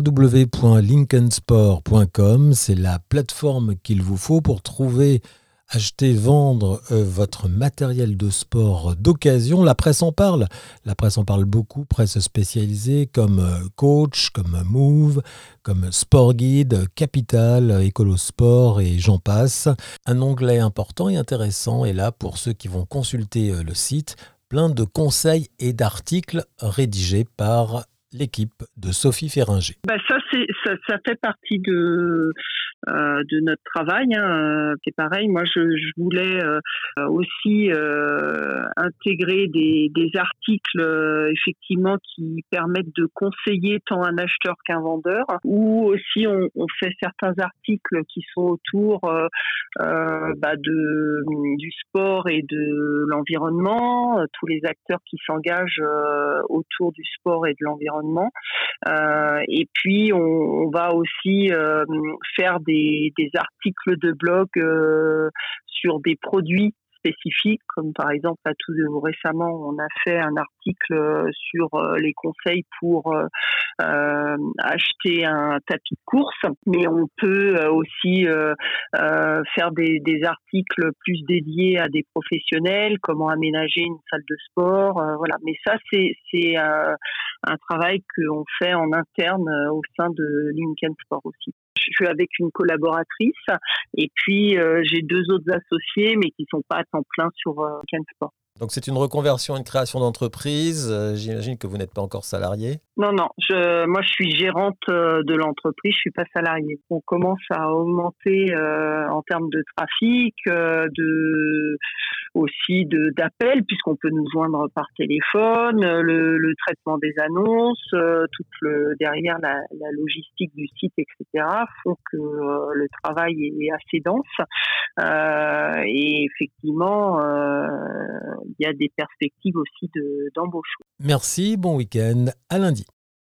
www.linkensport.com. C'est la plateforme qu'il vous faut pour trouver acheter, vendre euh, votre matériel de sport d'occasion. La presse en parle. La presse en parle beaucoup, presse spécialisée comme euh, Coach, comme Move, comme Sport Guide, Capital, Écolo Sport et j'en passe. Un onglet important et intéressant est là pour ceux qui vont consulter euh, le site. Plein de conseils et d'articles rédigés par l'équipe de Sophie Ferringer. Bah ça, ça, ça, fait partie de, euh, de notre travail. Hein. C'est pareil, moi je, je voulais euh, aussi euh, intégrer des, des articles euh, effectivement qui permettent de conseiller tant un acheteur qu'un vendeur, ou aussi on, on, fait certains articles qui sont autour bah de, du sport et de l'environnement, tous les acteurs qui s'engagent autour du sport et de l'environnement. Et puis on, va aussi faire des des, articles de blog euh, sur des produits spécifiques, comme par exemple, à tout récemment, on a fait un article euh, sur euh, les conseils pour acheter un tapis de course, mais on peut aussi faire des, articles plus dédiés à des professionnels, comment aménager une salle de sport, voilà. Mais ça, c'est un travail qu'on fait en interne au sein de Lincoln Sport aussi je suis avec une collaboratrice et puis euh, j'ai deux autres associés mais qui sont pas à temps plein sur euh. Donc c'est une reconversion, une création d'entreprise. Euh, j'imagine que vous n'êtes pas encore salarié. Non, non. Moi, je suis gérante euh, de l'entreprise. Je suis pas salariée. On commence à augmenter euh, en termes de trafic, de aussi de d'appels puisqu'on peut nous joindre par téléphone, le, traitement des annonces, tout le derrière la, la, logistique du site, etc. font que le travail est assez dense. et effectivement il y a des perspectives aussi d'embauche. Merci, bon week-end, à lundi.